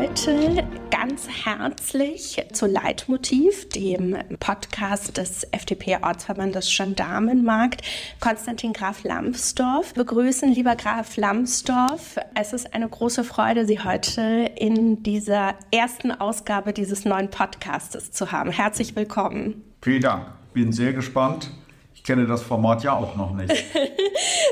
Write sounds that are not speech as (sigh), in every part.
heute ganz herzlich zu Leitmotiv, dem Podcast des FDP-Ortsverbandes Gendarmenmarkt, Konstantin Graf Lambsdorff begrüßen. Lieber Graf Lambsdorff, es ist eine große Freude, Sie heute in dieser ersten Ausgabe dieses neuen Podcastes zu haben. Herzlich willkommen. Vielen Dank. Bin sehr gespannt, kenne das Format ja auch noch nicht. (laughs)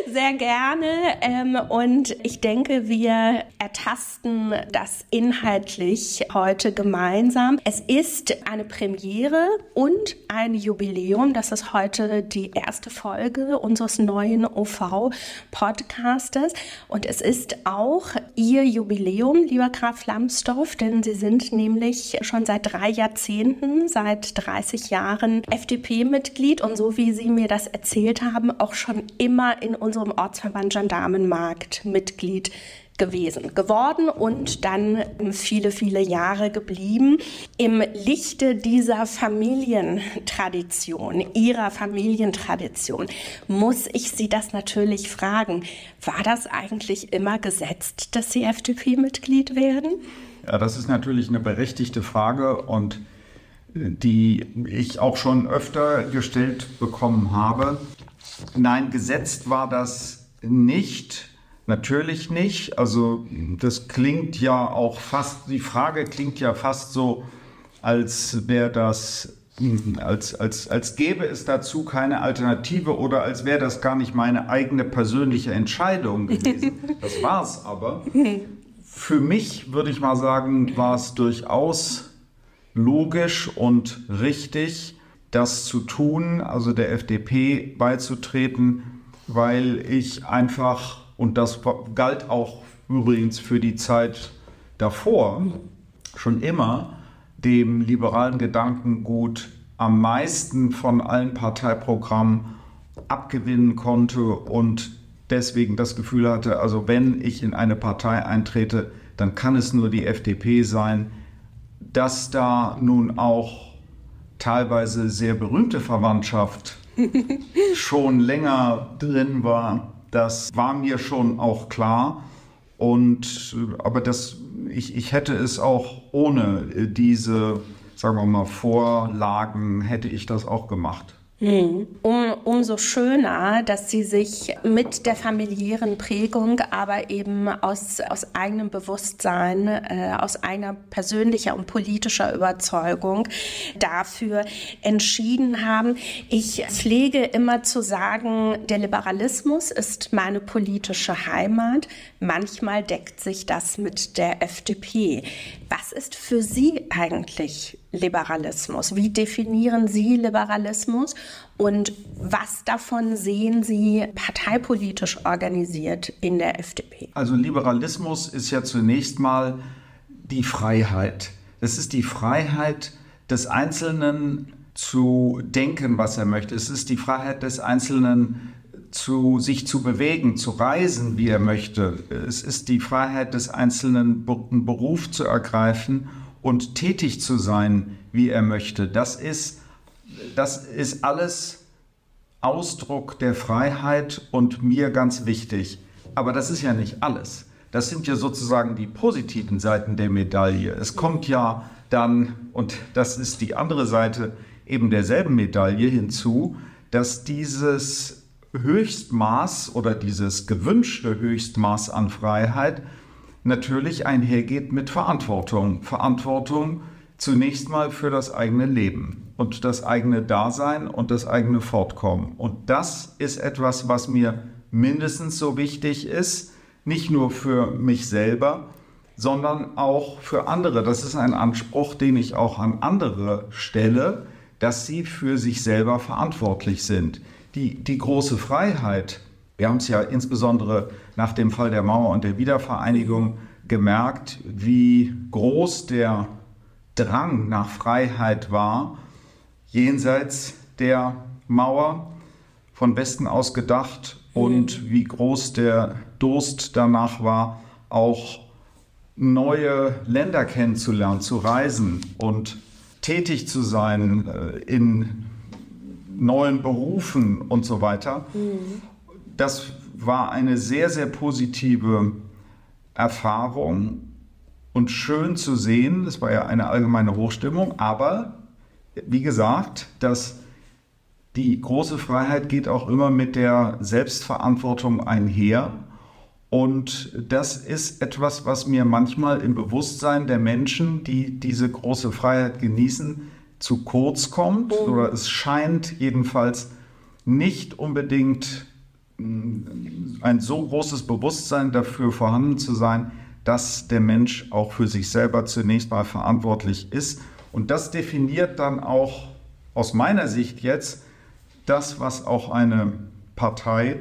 Sehr gerne. Ähm, und ich denke, wir ertasten das inhaltlich heute gemeinsam. Es ist eine Premiere und ein Jubiläum. Das ist heute die erste Folge unseres neuen OV-Podcastes. Und es ist auch Ihr Jubiläum, lieber Graf Lambsdorff, denn Sie sind nämlich schon seit drei Jahrzehnten, seit 30 Jahren FDP-Mitglied und so wie Sie mir das erzählt haben, auch schon immer in unserem Ortsverband Gendarmenmarkt Mitglied gewesen, geworden und dann viele, viele Jahre geblieben. Im Lichte dieser Familientradition, ihrer Familientradition, muss ich Sie das natürlich fragen. War das eigentlich immer gesetzt, dass Sie FDP-Mitglied werden? Ja, das ist natürlich eine berechtigte Frage und die ich auch schon öfter gestellt bekommen habe. Nein, gesetzt war das nicht. Natürlich nicht. Also das klingt ja auch fast, die Frage klingt ja fast so, als wäre das, als, als, als gäbe es dazu keine Alternative oder als wäre das gar nicht meine eigene persönliche Entscheidung gewesen. Das war es aber. Für mich würde ich mal sagen, war es durchaus logisch und richtig, das zu tun, also der FDP beizutreten, weil ich einfach, und das galt auch übrigens für die Zeit davor, schon immer dem liberalen Gedankengut am meisten von allen Parteiprogrammen abgewinnen konnte und deswegen das Gefühl hatte, also wenn ich in eine Partei eintrete, dann kann es nur die FDP sein, dass da nun auch teilweise sehr berühmte Verwandtschaft (laughs) schon länger drin war, das war mir schon auch klar. Und aber das, ich, ich hätte es auch ohne diese, sagen wir mal, Vorlagen, hätte ich das auch gemacht. Um, umso schöner, dass sie sich mit der familiären Prägung, aber eben aus, aus eigenem Bewusstsein, äh, aus eigener persönlicher und politischer Überzeugung dafür entschieden haben. Ich pflege immer zu sagen, der Liberalismus ist meine politische Heimat. Manchmal deckt sich das mit der FDP. Was ist für Sie eigentlich Liberalismus? Wie definieren Sie Liberalismus und was davon sehen Sie parteipolitisch organisiert in der FDP? Also Liberalismus ist ja zunächst mal die Freiheit. Es ist die Freiheit des Einzelnen zu denken, was er möchte. Es ist die Freiheit des Einzelnen zu sich zu bewegen, zu reisen, wie er möchte. Es ist die Freiheit des Einzelnen, einen Beruf zu ergreifen und tätig zu sein, wie er möchte. Das ist, das ist alles Ausdruck der Freiheit und mir ganz wichtig. Aber das ist ja nicht alles. Das sind ja sozusagen die positiven Seiten der Medaille. Es kommt ja dann, und das ist die andere Seite eben derselben Medaille hinzu, dass dieses Höchstmaß oder dieses gewünschte Höchstmaß an Freiheit natürlich einhergeht mit Verantwortung. Verantwortung zunächst mal für das eigene Leben und das eigene Dasein und das eigene Fortkommen. Und das ist etwas, was mir mindestens so wichtig ist, nicht nur für mich selber, sondern auch für andere. Das ist ein Anspruch, den ich auch an andere stelle, dass sie für sich selber verantwortlich sind die, die große Freiheit, wir haben es ja insbesondere nach dem Fall der Mauer und der Wiedervereinigung gemerkt, wie groß der Drang nach Freiheit war, jenseits der Mauer von Westen aus gedacht und wie groß der Durst danach war, auch neue Länder kennenzulernen, zu reisen und tätig zu sein äh, in neuen Berufen und so weiter. Mhm. Das war eine sehr, sehr positive Erfahrung. und schön zu sehen. Das war ja eine allgemeine Hochstimmung. Aber wie gesagt, dass die große Freiheit geht auch immer mit der Selbstverantwortung einher. Und das ist etwas, was mir manchmal im Bewusstsein der Menschen, die diese große Freiheit genießen, zu kurz kommt. Mhm. Oder es scheint jedenfalls nicht unbedingt ein so großes Bewusstsein dafür vorhanden zu sein, dass der Mensch auch für sich selber zunächst mal verantwortlich ist. Und das definiert dann auch aus meiner Sicht jetzt das, was auch eine Partei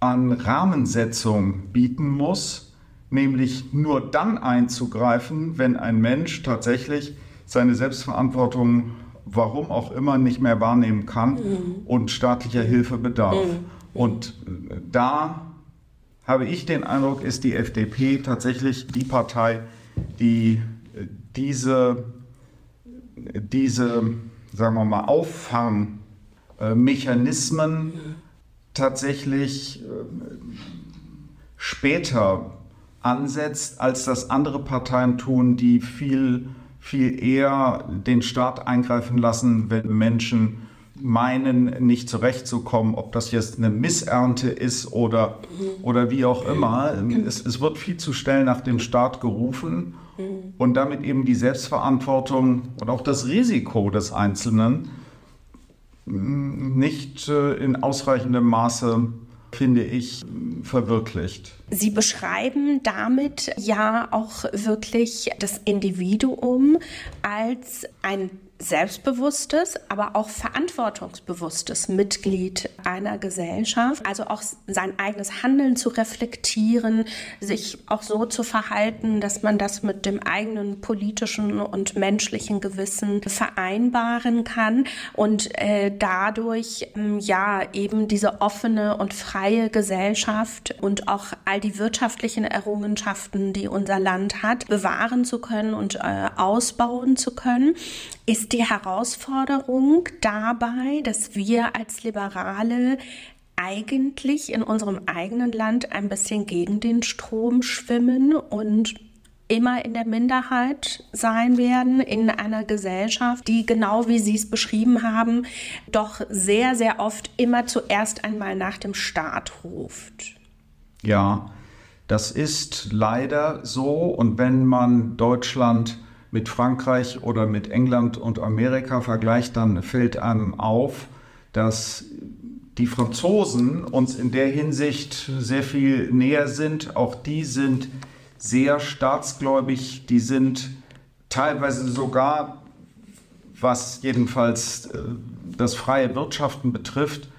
an Rahmensetzung bieten muss, nämlich nur dann einzugreifen, wenn ein Mensch tatsächlich seine Selbstverantwortung, warum auch immer, nicht mehr wahrnehmen kann mhm. und staatlicher Hilfe bedarf. Mhm. Und äh, da habe ich den Eindruck, ist die FDP tatsächlich die Partei, die äh, diese, diese sagen wir mal, Auffangmechanismen tatsächlich äh, später ansetzt, als das andere Parteien tun, die viel, viel eher den Staat eingreifen lassen, wenn Menschen meinen, nicht zurechtzukommen, ob das jetzt eine Missernte ist oder, oder wie auch immer. Es, es wird viel zu schnell nach dem Staat gerufen und damit eben die Selbstverantwortung und auch das Risiko des Einzelnen nicht äh, in ausreichendem Maße finde ich, verwirklicht. Sie beschreiben damit ja auch wirklich das Individuum als ein selbstbewusstes, aber auch verantwortungsbewusstes Mitglied einer Gesellschaft. Also auch sein eigenes Handeln zu reflektieren, sich auch so zu verhalten, dass man das mit dem eigenen politischen und menschlichen Gewissen vereinbaren kann und äh, dadurch ähm, ja eben diese offene und freie Gesellschaft und auch all die wirtschaftlichen Errungenschaften, die unser Land hat, bewahren zu können und äh, ausbauen zu können ist die Herausforderung dabei, dass wir als Liberale eigentlich in unserem eigenen Land ein bisschen gegen den Strom schwimmen und immer in der Minderheit sein werden in einer Gesellschaft, die genau wie Sie es beschrieben haben, doch sehr, sehr oft immer zuerst einmal nach dem Staat ruft. Ja, das ist leider so. Und wenn man Deutschland mit Frankreich oder mit England und Amerika vergleicht, dann fällt einem auf, dass die Franzosen uns in der Hinsicht sehr viel näher sind. Auch die sind sehr staatsgläubig, die sind teilweise sogar, was jedenfalls äh, das freie Wirtschaften betrifft,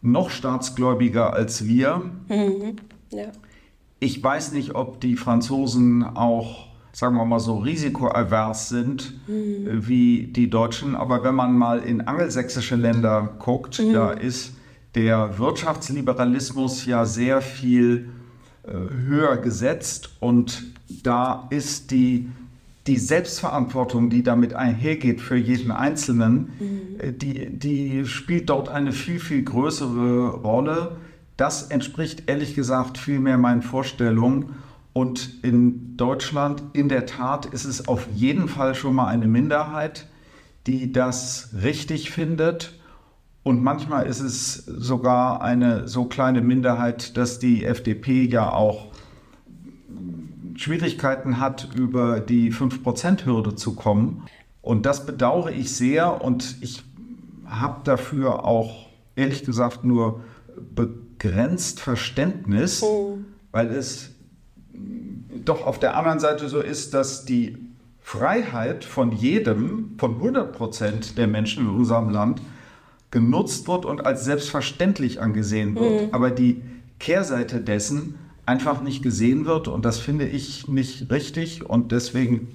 noch staatsgläubiger als wir. Mhm. Ja. Ich weiß nicht, ob die Franzosen auch sagen wir mal so, risikoavers sind mhm. wie die Deutschen. Aber wenn man mal in angelsächsische Länder guckt, mhm. da ist der Wirtschaftsliberalismus ja sehr viel äh, höher gesetzt und da ist die, die Selbstverantwortung, die damit einhergeht für jeden Einzelnen, mhm. Äh, die, die spielt dort eine viel, viel größere Rolle. Das entspricht ehrlich gesagt viel mehr meinen Vorstellungen. Und in Deutschland, in der Tat, ist es auf jeden Fall schon mal eine Minderheit, die das richtig findet. Und manchmal ist es sogar eine so kleine Minderheit, dass die FDP ja auch Schwierigkeiten hat, über die 5%-Hürde zu kommen. Und das bedauere ich sehr und ich habe dafür auch ehrlich gesagt nur begrenzt Verständnis, oh. weil es doch auf der anderen Seite so ist, dass die Freiheit von jedem, von 100 Prozent der Menschen in unserem Land genutzt wird und als selbstverständlich angesehen wird. Mhm. Aber die Kehrseite dessen einfach nicht gesehen wird und das finde ich nicht richtig und deswegen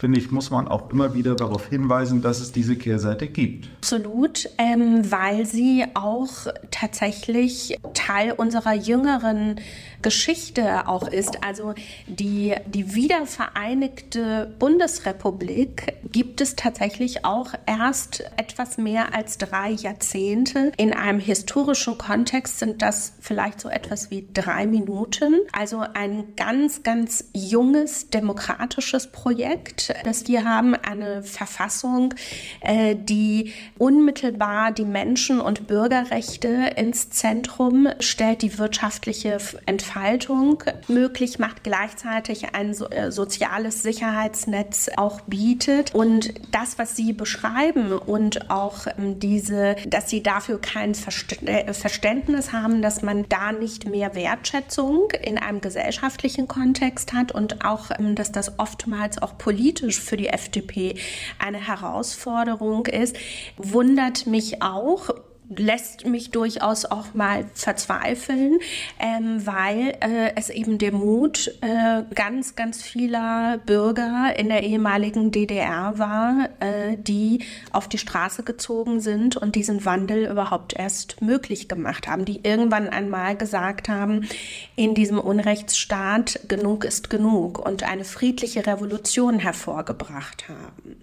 finde ich, muss man auch immer wieder darauf hinweisen, dass es diese Kehrseite gibt. Absolut, ähm, weil sie auch tatsächlich Teil unserer jüngeren Geschichte auch ist. Also die, die wiedervereinigte Bundesrepublik gibt es tatsächlich auch erst etwas mehr als drei Jahrzehnte. In einem historischen Kontext sind das vielleicht so etwas wie drei Minuten. Also ein ganz, ganz junges demokratisches Projekt, das wir haben, eine Verfassung, äh, die unmittelbar die Menschen- und Bürgerrechte ins Zentrum stellt, die wirtschaftliche Entfaltung möglich macht, gleichzeitig ein äh, soziales Sicherheitsnetz auch bietet. Und das, was Sie beschreiben und auch ähm, diese, dass Sie dafür kein äh, Verständnis haben, dass man da nicht mehr Wertschätzung in einem gesellschaftlichen Kontext hat und auch, ähm, dass das oftmals auch politisch für die FDP eine Herausforderung ist, wundert mich auch lässt mich durchaus auch mal verzweifeln, ähm, weil äh, es eben der Mut äh, ganz, ganz vieler Bürger in der ehemaligen DDR war, äh, die auf die Straße gezogen sind und diesen Wandel überhaupt erst möglich gemacht haben, die irgendwann einmal gesagt haben, in diesem Unrechtsstaat genug ist genug und eine friedliche Revolution hervorgebracht haben.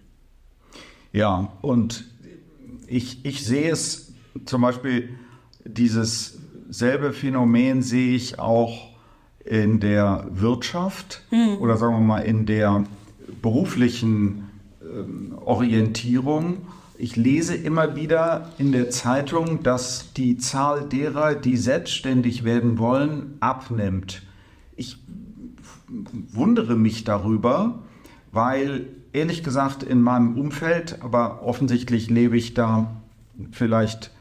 Ja, und ich, ich sehe es zum Beispiel dieses selbe Phänomen sehe ich auch in der Wirtschaft mhm. oder sagen wir mal in der beruflichen äh, Orientierung. Ich lese immer wieder in der Zeitung, dass die Zahl derer, die selbstständig werden wollen, abnimmt. Ich wundere mich darüber, weil ehrlich gesagt in meinem Umfeld, aber offensichtlich lebe ich da vielleicht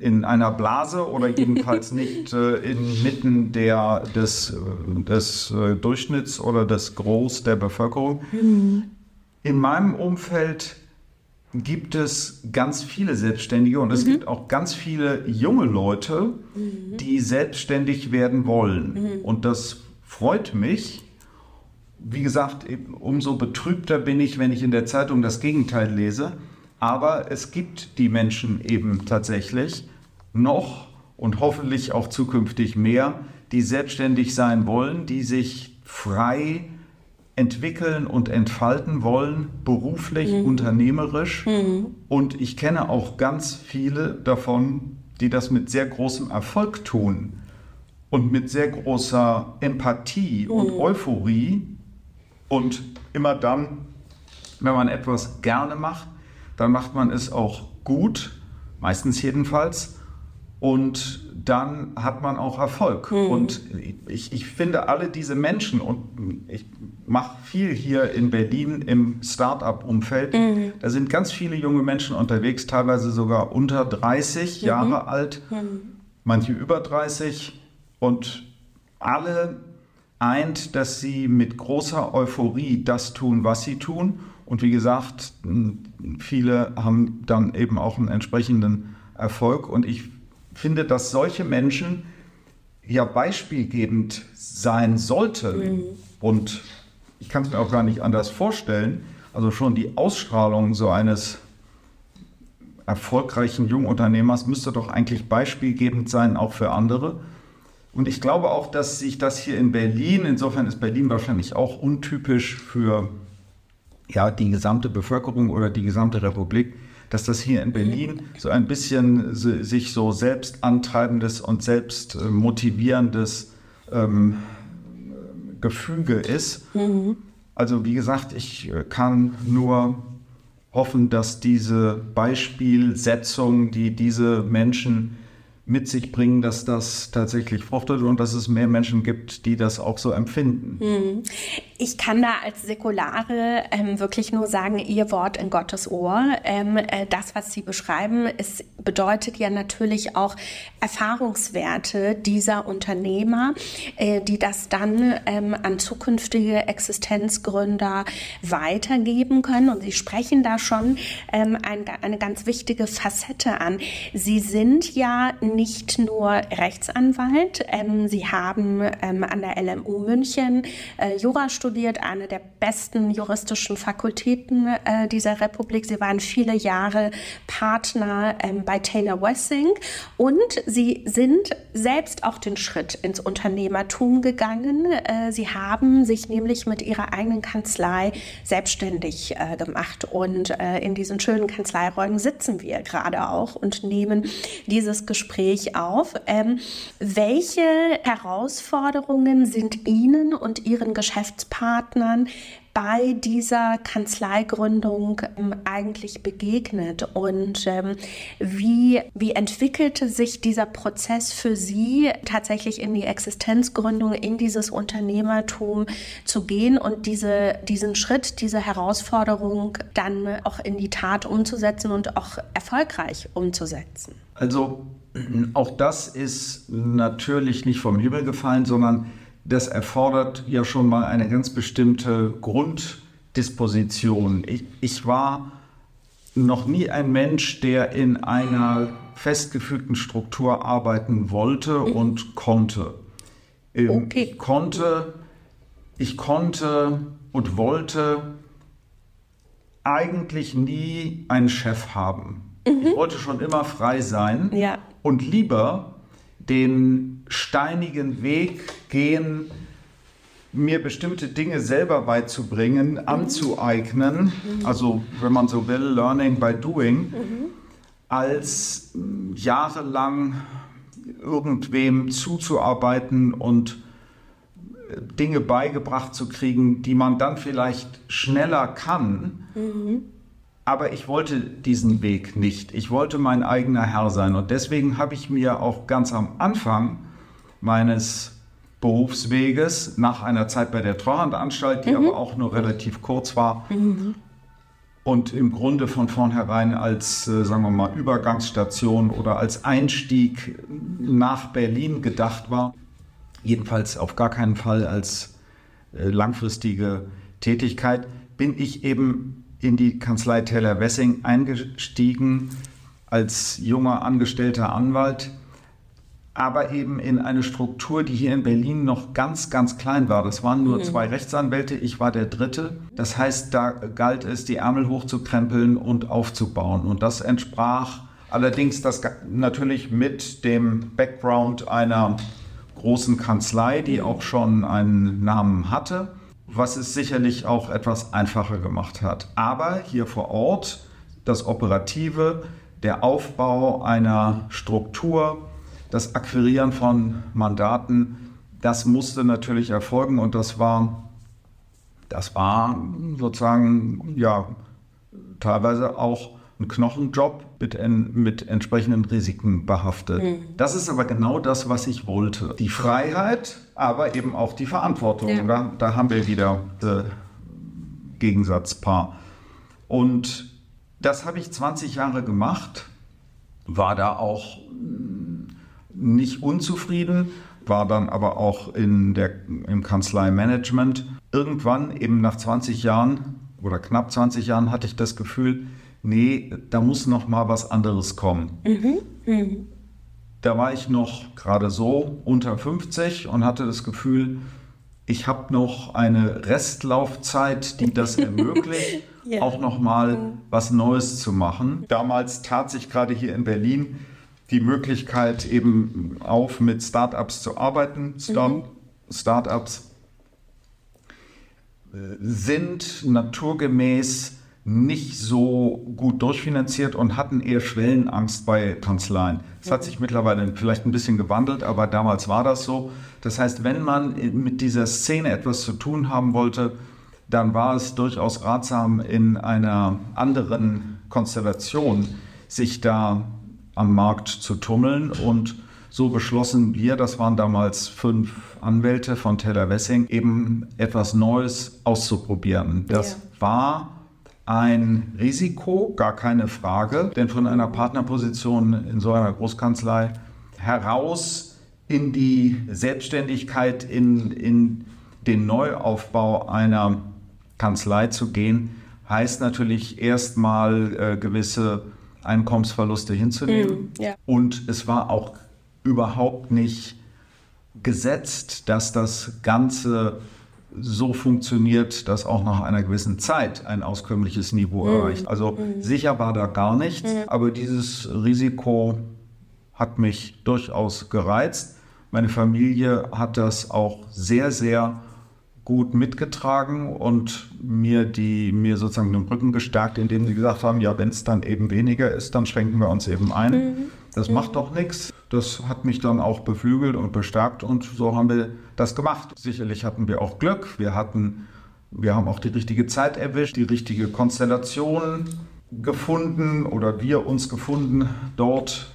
in einer Blase oder jedenfalls (laughs) nicht äh, inmitten der, des, äh, des äh, Durchschnitts oder des Groß der Bevölkerung. Mhm. In meinem Umfeld gibt es ganz viele Selbstständige und es mhm. gibt auch ganz viele junge Leute, mhm. die selbstständig werden wollen. Mhm. Und das freut mich. Wie gesagt, umso betrübter bin ich, wenn ich in der Zeitung das Gegenteil lese. Aber es gibt die Menschen eben tatsächlich noch und hoffentlich auch zukünftig mehr, die selbstständig sein wollen, die sich frei entwickeln und entfalten wollen, beruflich, mhm. unternehmerisch. Mhm. Und ich kenne auch ganz viele davon, die das mit sehr großem Erfolg tun und mit sehr großer Empathie mhm. und Euphorie. Und immer dann, wenn man etwas gerne macht, dann macht man es auch gut, meistens jedenfalls. Und dann hat man auch Erfolg. Mhm. Und ich, ich finde alle diese Menschen, und ich mache viel hier in Berlin im Start-up-Umfeld, mhm. da sind ganz viele junge Menschen unterwegs, teilweise sogar unter 30 mhm. Jahre alt, mhm. manche über 30. Und alle eint, dass sie mit großer Euphorie das tun, was sie tun und wie gesagt, viele haben dann eben auch einen entsprechenden Erfolg. Und ich finde, dass solche Menschen ja beispielgebend sein sollten. Mhm. Und ich kann es mir auch gar nicht anders vorstellen. Also schon die Ausstrahlung so eines erfolgreichen Jungunternehmers müsste doch eigentlich beispielgebend sein, auch für andere. Und ich glaube auch, dass sich das hier in Berlin, insofern ist Berlin wahrscheinlich auch untypisch für ja, die gesamte Bevölkerung oder die gesamte Republik, dass das hier in Berlin so ein bisschen sich so selbst antreibendes und selbst motivierendes ähm, Gefüge ist. Mhm. Also wie gesagt, ich äh, kann nur hoffen, dass diese Beispielsetzung, die diese Menschen mit sich bringen, dass das tatsächlich fruchtet und dass es mehr Menschen gibt, die das auch so empfinden. Hm. Ich kann da als Säkulare ähm, wirklich nur sagen, ihr Wort in Gottes Ohr. Ähm, äh, das, was Sie beschreiben, es bedeutet ja natürlich auch Erfahrungswerte dieser Unternehmer, äh, die das dann ähm, an zukünftige Existenzgründer weitergeben können. Und Sie sprechen da schon ähm, ein, eine ganz wichtige Facette an. Sie sind ja nicht nicht nur Rechtsanwalt. Ähm, Sie haben ähm, an der LMU München äh, Jura studiert, eine der besten juristischen Fakultäten äh, dieser Republik. Sie waren viele Jahre Partner ähm, bei Taylor Wessing und Sie sind selbst auch den Schritt ins Unternehmertum gegangen. Äh, Sie haben sich nämlich mit Ihrer eigenen Kanzlei selbstständig äh, gemacht und äh, in diesen schönen Kanzleiräumen sitzen wir gerade auch und nehmen dieses Gespräch auf. Ähm, welche Herausforderungen sind Ihnen und Ihren Geschäftspartnern bei dieser Kanzleigründung ähm, eigentlich begegnet und ähm, wie, wie entwickelte sich dieser Prozess für Sie tatsächlich in die Existenzgründung, in dieses Unternehmertum zu gehen und diese, diesen Schritt, diese Herausforderung dann auch in die Tat umzusetzen und auch erfolgreich umzusetzen? Also auch das ist natürlich nicht vom Himmel gefallen, sondern das erfordert ja schon mal eine ganz bestimmte Grunddisposition. Ich, ich war noch nie ein Mensch, der in einer festgefügten Struktur arbeiten wollte mhm. und konnte. Ähm, okay. Ich konnte, ich konnte und wollte eigentlich nie einen Chef haben. Mhm. Ich wollte schon immer frei sein ja. und lieber den steinigen Weg gehen, mir bestimmte Dinge selber beizubringen, mhm. anzueignen, mhm. also wenn man so will, Learning by Doing, mhm. als jahrelang irgendwem zuzuarbeiten und äh, Dinge beigebracht zu kriegen, die man dann vielleicht schneller kann. Mhm. Aber ich wollte diesen Weg nicht. Ich wollte mein eigener Herr sein. Und deswegen habe ich mir auch ganz am Anfang meines Berufsweges nach einer Zeit bei der Treuhandanstalt, die mhm. aber auch nur relativ kurz war mhm. und im Grunde von vornherein als, äh, sagen wir mal, Übergangsstation oder als Einstieg nach Berlin gedacht war. Jedenfalls auf gar keinen Fall als äh, langfristige Tätigkeit, bin ich eben in die Kanzlei Taylor Wessing eingestiegen als junger angestellter Anwalt aber eben in eine Struktur, die hier in Berlin noch ganz, ganz klein war. Das waren nur mhm. zwei Rechtsanwälte, ich war der Dritte. Das heißt, da galt es, die Ärmel hochzukrempeln und aufzubauen. Und das entsprach allerdings das natürlich mit dem Background einer großen Kanzlei, die mhm. auch schon einen Namen hatte, was es sicherlich auch etwas einfacher gemacht hat. Aber hier vor Ort das Operative, der Aufbau einer Struktur, das Akquirieren von Mandaten, das musste natürlich erfolgen und das war, das war sozusagen ja teilweise auch ein Knochenjob mit, mit entsprechenden Risiken behaftet. Mhm. Das ist aber genau das, was ich wollte. Die Freiheit, aber eben auch die Verantwortung. Ja. Da, da, haben wir wieder äh, Gegensatzpaar. Und das habe ich 20 Jahre gemacht, war da auch nicht unzufrieden, war dann aber auch in der, im Kanzleimanagement. Irgendwann, eben nach 20 Jahren oder knapp 20 Jahren, hatte ich das Gefühl, nee, da muss noch mal was anderes kommen. Mhm. Mhm. Da war ich noch gerade so unter 50 und hatte das Gefühl, ich habe noch eine Restlaufzeit, die das (laughs) ermöglicht, ja. auch noch mal mhm. was Neues zu machen. Damals tat sich gerade hier in Berlin die Möglichkeit eben auf, mit Startups zu arbeiten. Start mhm. Startups äh, sind naturgemäß nicht so gut durchfinanziert und hatten eher Schwellenangst bei Kanzleien. Das hat sich mittlerweile vielleicht ein bisschen gewandelt, aber damals war das so. Das heißt, wenn man mit dieser Szene etwas zu tun haben wollte, dann war es durchaus ratsam, in einer anderen Konstellation sich da am Markt zu tummeln. Und so beschlossen wir, das waren damals fünf Anwälte von Taylor Wessing, eben etwas Neues auszuprobieren. Das ja. war ein Risiko, gar keine Frage, denn von einer Partnerposition in so einer Großkanzlei heraus in die Selbstständigkeit, in, in den Neuaufbau einer Kanzlei zu gehen, heißt natürlich erstmal äh, gewisse Einkommensverluste hinzunehmen. Mm, ja. Und es war auch überhaupt nicht gesetzt, dass das Ganze so funktioniert, dass auch nach einer gewissen Zeit ein auskömmliches Niveau mhm. erreicht. Also mhm. sicher war da gar nichts, mhm. aber dieses Risiko hat mich durchaus gereizt. Meine Familie hat das auch sehr, sehr gut mitgetragen und mir die mir sozusagen den Rücken gestärkt, indem sie gesagt haben, ja, wenn es dann eben weniger ist, dann schränken wir uns eben ein. Mhm. Das mhm. macht doch nichts. Das hat mich dann auch beflügelt und bestärkt und so haben wir das gemacht. Sicherlich hatten wir auch Glück. Wir hatten, wir haben auch die richtige Zeit erwischt, die richtige Konstellation gefunden oder wir uns gefunden dort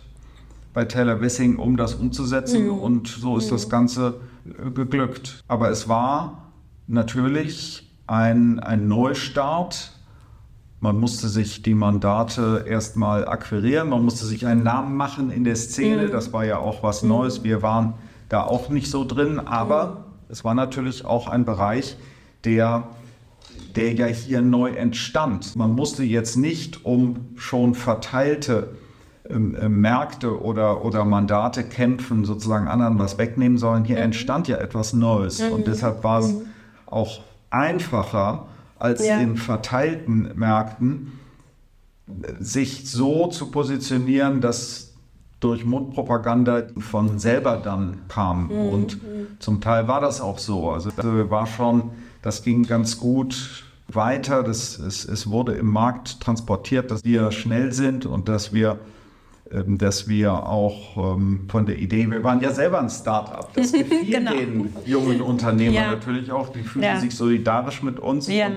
bei Taylor Wessing, um das umzusetzen. Mhm. Und so ist mhm. das Ganze äh, geglückt. Aber es war natürlich ein, ein Neustart man musste sich die Mandate erstmal akquirieren, man musste sich einen Namen machen in der Szene. Mhm. Das war ja auch was. Neues. Wir waren da auch nicht so drin, aber es war natürlich auch ein Bereich, der, der ja hier neu entstand. Man musste jetzt nicht um schon verteilte ähm, äh, Märkte oder, oder Mandate kämpfen, sozusagen anderen was wegnehmen, sondern hier mhm. entstand ja etwas Neues. Und mhm. deshalb war es mhm. auch einfacher, als ja. in verteilten Märkten, sich so zu positionieren, dass durch Mundpropaganda von selber dann kam. Mhm. Und zum Teil war das auch so. Also das war schon, das ging ganz gut weiter. Das, es, es wurde im Markt transportiert, dass wir schnell sind und dass wir ähm, dass wir auch ähm, von der Idee, wir waren ja selber ein Start-up, das gefiel (laughs) genau. den jungen Unternehmern ja. natürlich auch, die fühlten ja. sich solidarisch mit uns. Ja.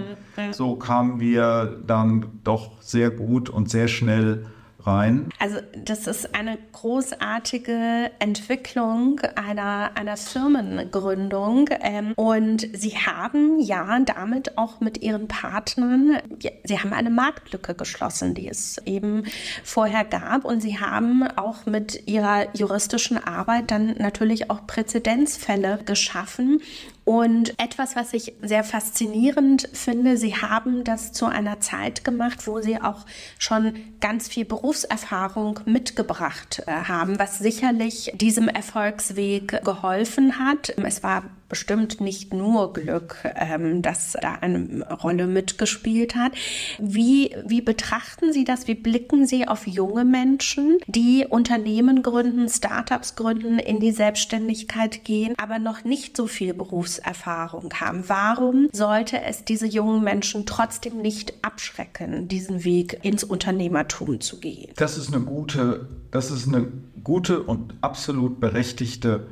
So kamen wir dann doch sehr gut und sehr schnell rein? Also das ist eine großartige Entwicklung einer, einer Firmengründung ähm, und sie haben ja damit auch mit ihren Partnern, sie haben eine Marktlücke geschlossen, die es eben vorher gab und sie haben auch mit ihrer juristischen Arbeit dann natürlich auch Präzedenzfälle geschaffen und etwas, was ich sehr faszinierend finde, Sie haben das zu einer Zeit gemacht, wo Sie auch schon ganz viel Berufserfahrung mitgebracht äh, haben, was sicherlich diesem Erfolgsweg geholfen hat. Es war bestimmt nicht nur Glück, ähm, das da eine Rolle mitgespielt hat. Wie, wie betrachten Sie das? Wie blicken Sie auf junge Menschen, die Unternehmen gründen, Startups gründen, in die Selbstständigkeit gehen, aber noch nicht so viel Berufserfahrung haben? Warum sollte es diese jungen Menschen trotzdem nicht abschrecken, diesen Weg ins Unternehmertum zu gehen? Das ist eine gute, das ist eine gute und absolut berechtigte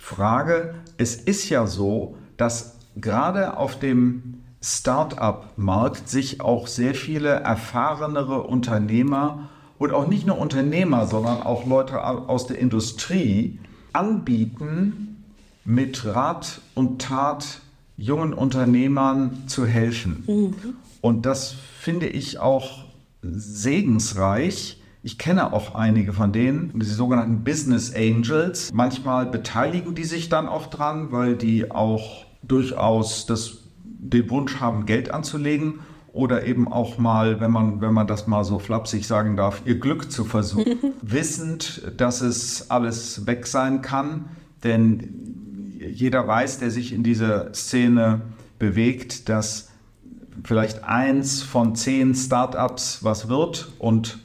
Frage. Es ist ja so, dass gerade auf dem Start-up-Markt sich auch sehr viele erfahrenere Unternehmer und auch nicht nur Unternehmer, sondern auch Leute aus der Industrie anbieten, mit Rat und Tat jungen Unternehmern zu helfen. Mhm. Und das finde ich auch segensreich, ich kenne auch einige von denen, die sogenannten Business Angels. Manchmal beteiligen die sich dann auch dran, weil die auch durchaus das, den Wunsch haben, Geld anzulegen oder eben auch mal, wenn man, wenn man das mal so flapsig sagen darf, ihr Glück zu versuchen, (laughs) wissend, dass es alles weg sein kann, denn jeder weiß, der sich in dieser Szene bewegt, dass vielleicht eins von zehn Startups was wird und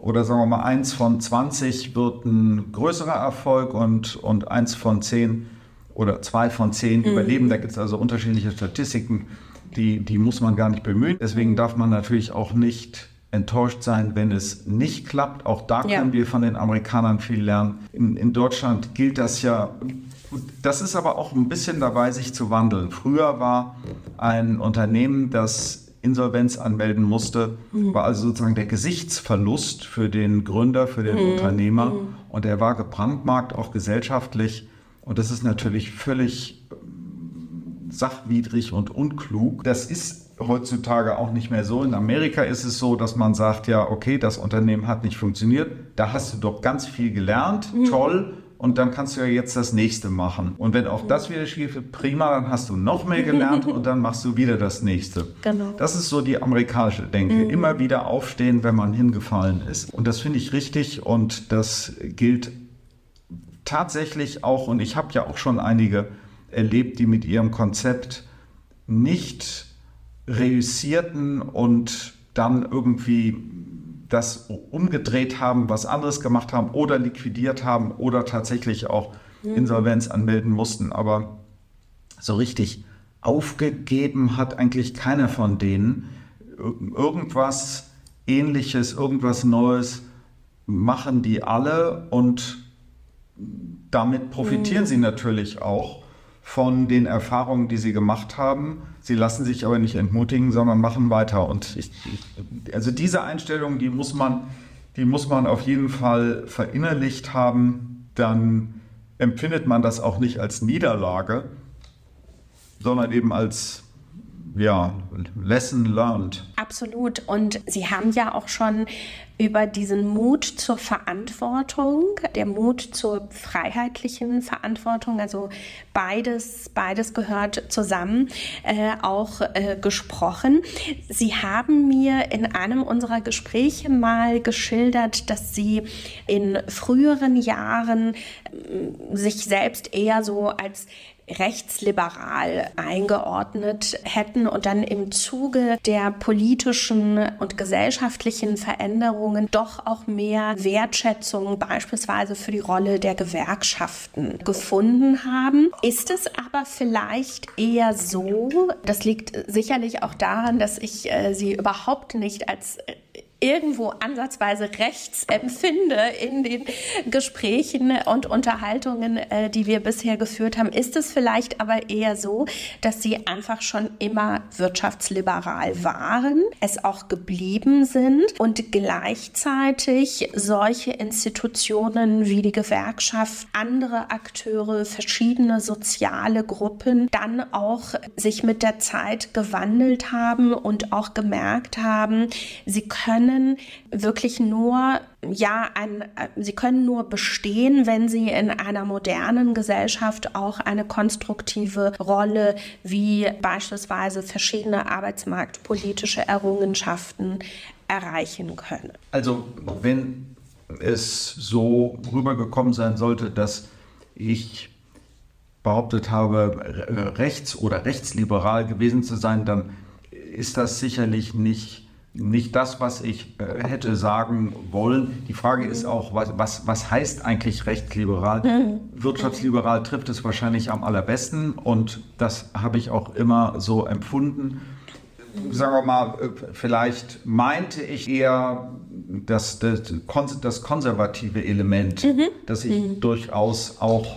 oder sagen wir mal, eins von 20 wird ein größerer Erfolg und, und eins von 10 oder zwei von 10 mhm. überleben. Da gibt es also unterschiedliche Statistiken, die, die muss man gar nicht bemühen. Deswegen darf man natürlich auch nicht enttäuscht sein, wenn es nicht klappt. Auch da ja. können wir von den Amerikanern viel lernen. In, in Deutschland gilt das ja das ist aber auch ein bisschen dabei, sich zu wandeln. Früher war ein Unternehmen, das Insolvenz anmelden musste, mhm. war also sozusagen der Gesichtsverlust für den Gründer, für den mhm. Unternehmer. Mhm. Und er war gebrandmarkt, auch gesellschaftlich. Und das ist natürlich völlig sachwidrig und unklug. Das ist heutzutage auch nicht mehr so. In Amerika ist es so, dass man sagt, ja, okay, das Unternehmen hat nicht funktioniert. Da hast du doch ganz viel gelernt. Mhm. Toll und dann kannst du ja jetzt das nächste machen. Und wenn auch das wieder schief ist, prima, dann hast du noch mehr gelernt (laughs) und dann machst du wieder das nächste. Genau. Das ist so die amerikanische Denke. Mhm. Immer wieder aufstehen, wenn man hingefallen ist. Und das finde ich richtig und das gilt tatsächlich auch, und ich habe ja auch schon einige erlebt, die mit ihrem Konzept nicht reüssierten und dann irgendwie das umgedreht haben, was anderes gemacht haben oder liquidiert haben oder tatsächlich auch mhm. Insolvenz anmelden mussten. Aber so richtig aufgegeben hat eigentlich keiner von denen. Irgendwas Ähnliches, irgendwas Neues machen die alle und damit profitieren mhm. sie natürlich auch von den Erfahrungen, die sie gemacht haben. Sie lassen sich aber nicht entmutigen, sondern machen weiter. Und ich, also diese Einstellung, die muss man, die muss man auf jeden Fall verinnerlicht haben. Dann empfindet man das auch nicht als Niederlage, sondern eben als ja, Lesson learned. Absolut. Und Sie haben ja auch schon über diesen Mut zur Verantwortung, der Mut zur freiheitlichen Verantwortung, also beides, beides gehört zusammen, äh, auch äh, gesprochen. Sie haben mir in einem unserer Gespräche mal geschildert, dass Sie in früheren Jahren äh, sich selbst eher so als rechtsliberal eingeordnet hätten und dann im Zuge der politischen und gesellschaftlichen Veränderungen doch auch mehr Wertschätzung beispielsweise für die Rolle der Gewerkschaften gefunden haben. Ist es aber vielleicht eher so, das liegt sicherlich auch daran, dass ich äh, sie überhaupt nicht als irgendwo ansatzweise rechts empfinde in den Gesprächen und Unterhaltungen, äh, die wir bisher geführt haben, ist es vielleicht aber eher so, dass sie einfach schon immer wirtschaftsliberal waren, es auch geblieben sind und gleichzeitig solche Institutionen wie die Gewerkschaft, andere Akteure, verschiedene soziale Gruppen dann auch sich mit der Zeit gewandelt haben und auch gemerkt haben, sie können können wirklich nur, ja, ein, sie können nur bestehen, wenn sie in einer modernen Gesellschaft auch eine konstruktive Rolle wie beispielsweise verschiedene arbeitsmarktpolitische Errungenschaften erreichen können. Also wenn es so rübergekommen sein sollte, dass ich behauptet habe, rechts oder rechtsliberal gewesen zu sein, dann ist das sicherlich nicht nicht das, was ich äh, hätte sagen wollen. Die Frage ist auch, was, was, was heißt eigentlich rechtsliberal? Mhm. Wirtschaftsliberal trifft es wahrscheinlich am allerbesten und das habe ich auch immer so empfunden. Sagen wir mal, äh, vielleicht meinte ich eher das, das, konservative Element, mhm. das ich mhm. durchaus auch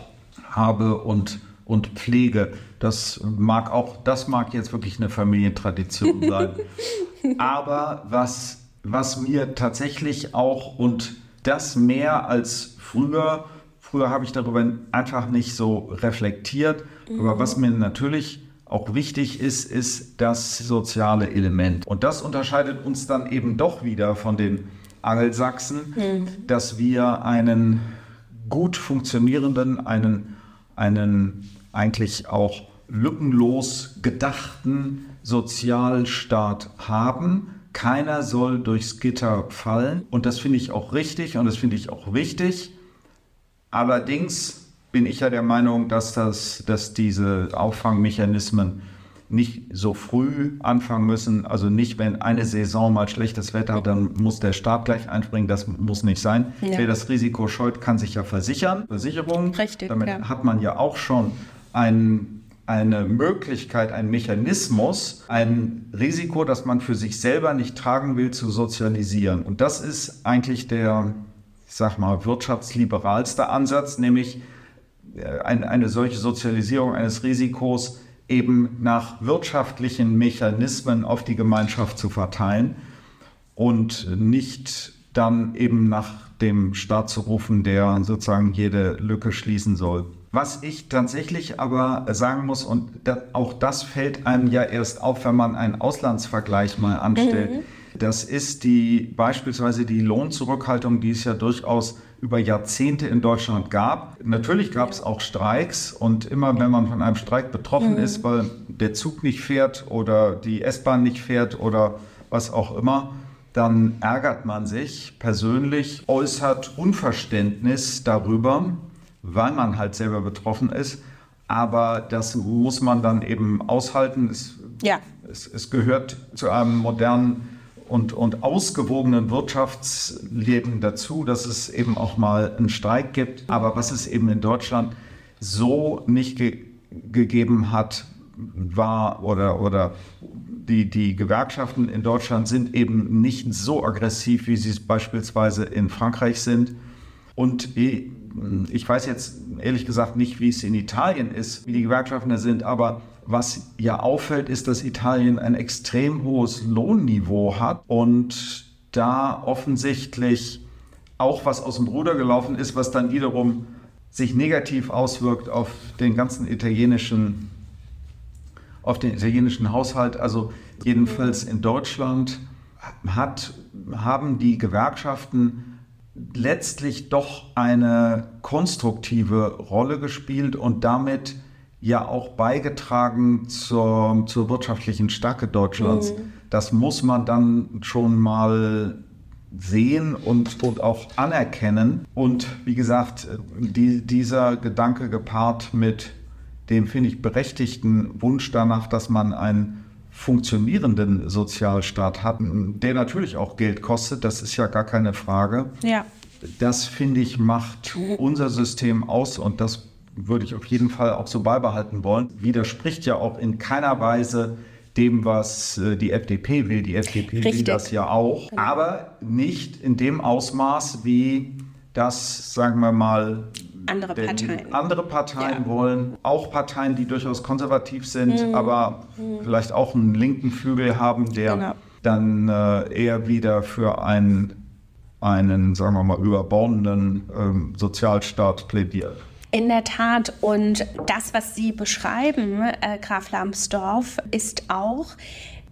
habe und, und pflege. Das mag auch, das mag jetzt wirklich eine Familientradition (laughs) sein. Aber was, was mir tatsächlich auch und das mehr als früher, früher habe ich darüber einfach nicht so reflektiert, mhm. aber was mir natürlich auch wichtig ist, ist das soziale Element. Und das unterscheidet uns dann eben doch wieder von den Angelsachsen, mhm. dass wir einen gut funktionierenden, einen, einen eigentlich auch lückenlos gedachten Sozialstaat haben. Keiner soll durchs Gitter fallen. Und das finde ich auch richtig und das finde ich auch wichtig. Allerdings bin ich ja der Meinung, dass, das, dass diese Auffangmechanismen nicht so früh anfangen müssen. Also nicht, wenn eine Saison mal schlechtes Wetter hat, dann muss der Staat gleich einspringen. Das muss nicht sein. Ja. Wer das Risiko scheut, kann sich ja versichern. Versicherung. Richtig. Damit ja. hat man ja auch schon einen eine Möglichkeit, ein Mechanismus, ein Risiko, das man für sich selber nicht tragen will, zu sozialisieren. Und das ist eigentlich der, ich sag mal, wirtschaftsliberalste Ansatz, nämlich äh, eine solche Sozialisierung eines Risikos eben nach wirtschaftlichen Mechanismen auf die Gemeinschaft zu verteilen und nicht dann eben nach dem Staat zu rufen, der sozusagen jede Lücke schließen soll. Was ich tatsächlich aber sagen muss, und auch das fällt einem ja erst auf, wenn man einen Auslandsvergleich mal anstellt, mhm. das ist die beispielsweise die Lohnzurückhaltung, die es ja durchaus über Jahrzehnte in Deutschland gab. Natürlich gab es auch Streiks und immer wenn man von einem Streik betroffen mhm. ist, weil der Zug nicht fährt oder die S-Bahn nicht fährt oder was auch immer, dann ärgert man sich persönlich, äußert Unverständnis darüber, weil man halt selber betroffen ist. Aber das muss man dann eben aushalten. Es, ja. es, es gehört zu einem modernen und, und ausgewogenen Wirtschaftsleben dazu, dass es eben auch mal einen Streik gibt. Aber was es eben in Deutschland so nicht ge gegeben hat, war oder, oder die, die Gewerkschaften in Deutschland sind eben nicht so aggressiv, wie sie es beispielsweise in Frankreich sind. Und ich weiß jetzt ehrlich gesagt nicht, wie es in Italien ist, wie die Gewerkschaften da sind, aber was ja auffällt, ist, dass Italien ein extrem hohes Lohnniveau hat und da offensichtlich auch was aus dem Ruder gelaufen ist, was dann wiederum sich negativ auswirkt auf den ganzen italienischen, auf den italienischen Haushalt. Also jedenfalls in Deutschland hat, haben die Gewerkschaften letztlich doch eine konstruktive Rolle gespielt und damit ja auch beigetragen zur, zur wirtschaftlichen Stärke Deutschlands. Mhm. Das muss man dann schon mal sehen und, und auch anerkennen. Und wie gesagt, die, dieser Gedanke gepaart mit dem, finde ich, berechtigten Wunsch danach, dass man einen funktionierenden Sozialstaat hat, der natürlich auch Geld kostet, das ist ja gar keine Frage. Ja. Das, finde ich, macht unser System aus und das würde ich auf jeden Fall auch so beibehalten wollen. Widerspricht ja auch in keiner Weise dem, was äh, die FDP will. Die FDP Richtig. will das ja auch, genau. aber nicht in dem Ausmaß, wie das, sagen wir mal, andere Parteien, andere Parteien ja. wollen. Auch Parteien, die durchaus konservativ sind, mhm. aber mhm. vielleicht auch einen linken Flügel haben, der genau. dann äh, eher wieder für einen, einen, sagen wir mal, überbordenden ähm, Sozialstaat plädiert. In der Tat. Und das, was Sie beschreiben, äh, Graf Lambsdorff, ist auch,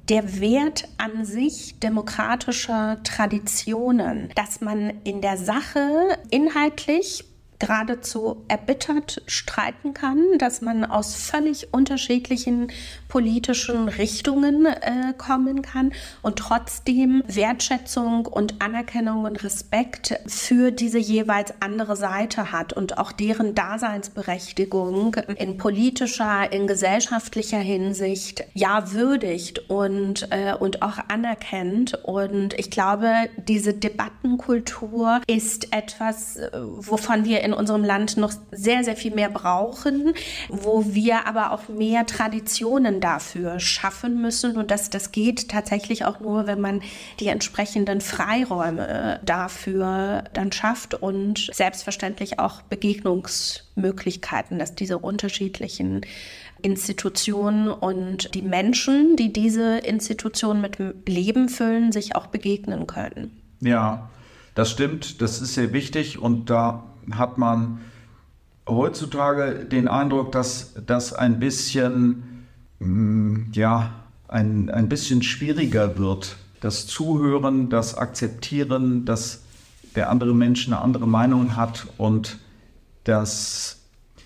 der Wert an sich demokratischer Traditionen, dass man in der Sache inhaltlich geradezu erbittert streiten kann, dass man aus völlig unterschiedlichen politischen Richtungen äh, kommen kann und trotzdem Wertschätzung und Anerkennung und Respekt für diese jeweils andere Seite hat und auch deren Daseinsberechtigung in politischer, in gesellschaftlicher Hinsicht ja würdigt und, äh, und auch anerkennt. Und ich glaube, diese Debattenkultur ist etwas, äh, wovon wir in in unserem Land noch sehr, sehr viel mehr brauchen, wo wir aber auch mehr Traditionen dafür schaffen müssen. Und das, das geht tatsächlich auch nur, wenn man die entsprechenden Freiräume dafür dann schafft und selbstverständlich auch Begegnungsmöglichkeiten, dass diese unterschiedlichen Institutionen und die Menschen, die diese Institutionen mit Leben füllen, sich auch begegnen können. Ja, das stimmt, das ist sehr wichtig und da hat man heutzutage den Eindruck, dass das ein bisschen, mm, ja, ein, ein bisschen schwieriger wird. Das Zuhören, das Akzeptieren, dass der andere Mensch eine andere Meinung hat und dass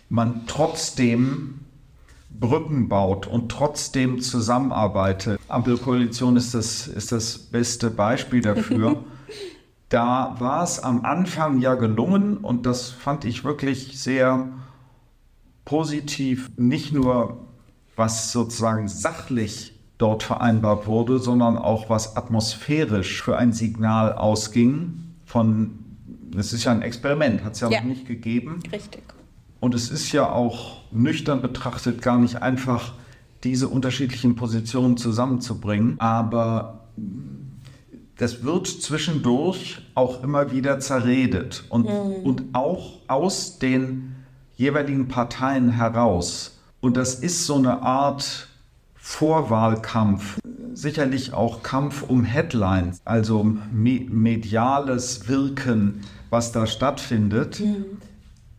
man trotzdem Brücken baut und trotzdem zusammenarbeitet. Ampelkoalition ist das, ist das beste Beispiel dafür. (laughs) Da war es am Anfang ja gelungen und das fand ich wirklich sehr positiv, nicht nur was sozusagen sachlich dort vereinbart wurde, sondern auch was atmosphärisch für ein Signal ausging von, es ist ja ein Experiment, hat es ja, ja noch nicht gegeben. Richtig. Und es ist ja auch nüchtern betrachtet gar nicht einfach, diese unterschiedlichen Positionen zusammenzubringen, aber das wird zwischendurch auch immer wieder zerredet und, mhm. und auch aus den jeweiligen Parteien heraus. Und das ist so eine Art Vorwahlkampf, sicherlich auch Kampf um Headlines, also me mediales Wirken, was da stattfindet. Mhm.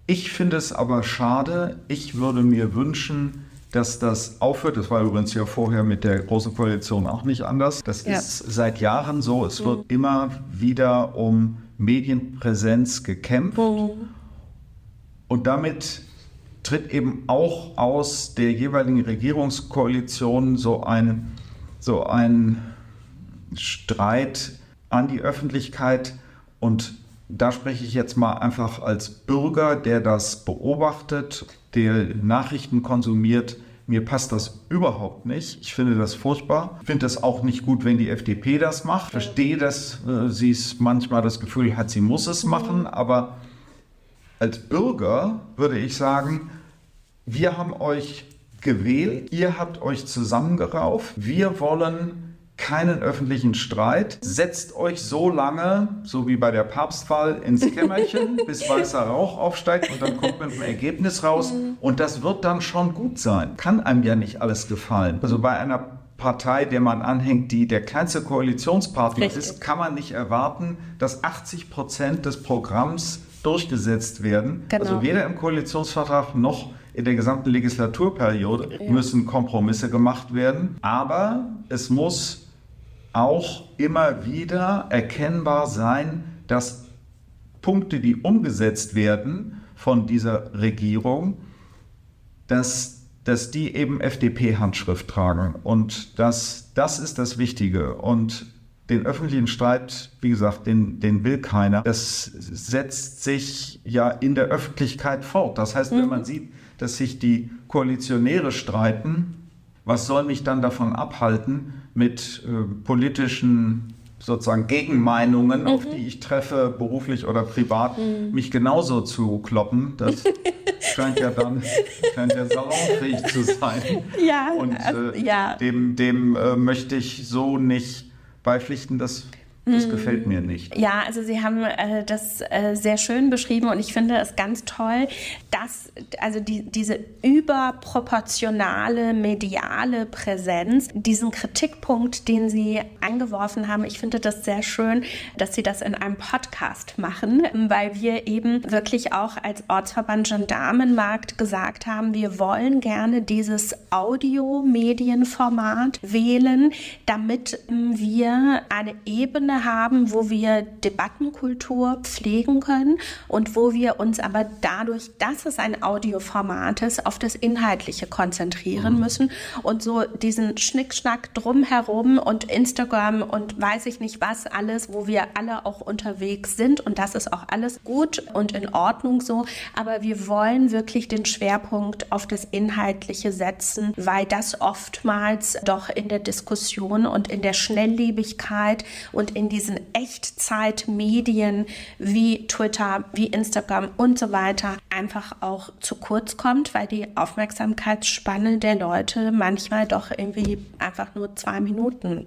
Ich finde es aber schade. Ich würde mir wünschen, dass das aufhört. Das war übrigens ja vorher mit der Großen Koalition auch nicht anders. Das ja. ist seit Jahren so. Es wird immer wieder um Medienpräsenz gekämpft. Und damit tritt eben auch aus der jeweiligen Regierungskoalition so ein, so ein Streit an die Öffentlichkeit und da spreche ich jetzt mal einfach als Bürger, der das beobachtet, der Nachrichten konsumiert. Mir passt das überhaupt nicht. Ich finde das furchtbar. Ich finde das auch nicht gut, wenn die FDP das macht. Ich verstehe, dass äh, sie es manchmal das Gefühl hat, sie muss es machen. Aber als Bürger würde ich sagen, wir haben euch gewählt, ihr habt euch zusammengerauft. Wir wollen keinen öffentlichen Streit. Setzt euch so lange, so wie bei der Papstwahl, ins Kämmerchen, (laughs) bis weißer Rauch aufsteigt und dann kommt man mit einem Ergebnis raus. Und das wird dann schon gut sein. Kann einem ja nicht alles gefallen. Also bei einer Partei, der man anhängt, die der kleinste Koalitionspartner Richtig. ist, kann man nicht erwarten, dass 80 Prozent des Programms durchgesetzt werden. Genau. Also weder im Koalitionsvertrag noch in der gesamten Legislaturperiode ja. müssen Kompromisse gemacht werden. Aber es muss auch immer wieder erkennbar sein, dass Punkte, die umgesetzt werden von dieser Regierung, dass, dass die eben FDP-Handschrift tragen. Und das, das ist das Wichtige. Und den öffentlichen Streit, wie gesagt, den, den will keiner. Das setzt sich ja in der Öffentlichkeit fort. Das heißt, wenn mhm. man sieht, dass sich die Koalitionäre streiten, was soll mich dann davon abhalten, mit äh, politischen sozusagen Gegenmeinungen, mhm. auf die ich treffe, beruflich oder privat, mhm. mich genauso zu kloppen. Das (laughs) scheint ja dann scheint ja salonfähig zu sein. Ja, und also, äh, ja. dem, dem äh, möchte ich so nicht beipflichten. Das das gefällt mir nicht. Ja, also Sie haben äh, das äh, sehr schön beschrieben und ich finde es ganz toll, dass also die, diese überproportionale mediale Präsenz, diesen Kritikpunkt, den Sie eingeworfen haben, ich finde das sehr schön, dass Sie das in einem Podcast machen, weil wir eben wirklich auch als Ortsverband Gendarmenmarkt gesagt haben, wir wollen gerne dieses Audiomedienformat wählen, damit wir eine Ebene Ebene haben, wo wir Debattenkultur pflegen können und wo wir uns aber dadurch, dass es ein Audioformat ist, auf das Inhaltliche konzentrieren mhm. müssen und so diesen Schnickschnack drumherum und Instagram und weiß ich nicht was alles, wo wir alle auch unterwegs sind und das ist auch alles gut und in Ordnung so, aber wir wollen wirklich den Schwerpunkt auf das Inhaltliche setzen, weil das oftmals doch in der Diskussion und in der Schnelllebigkeit und in in diesen Echtzeitmedien wie Twitter, wie Instagram und so weiter einfach auch zu kurz kommt, weil die Aufmerksamkeitsspanne der Leute manchmal doch irgendwie einfach nur zwei Minuten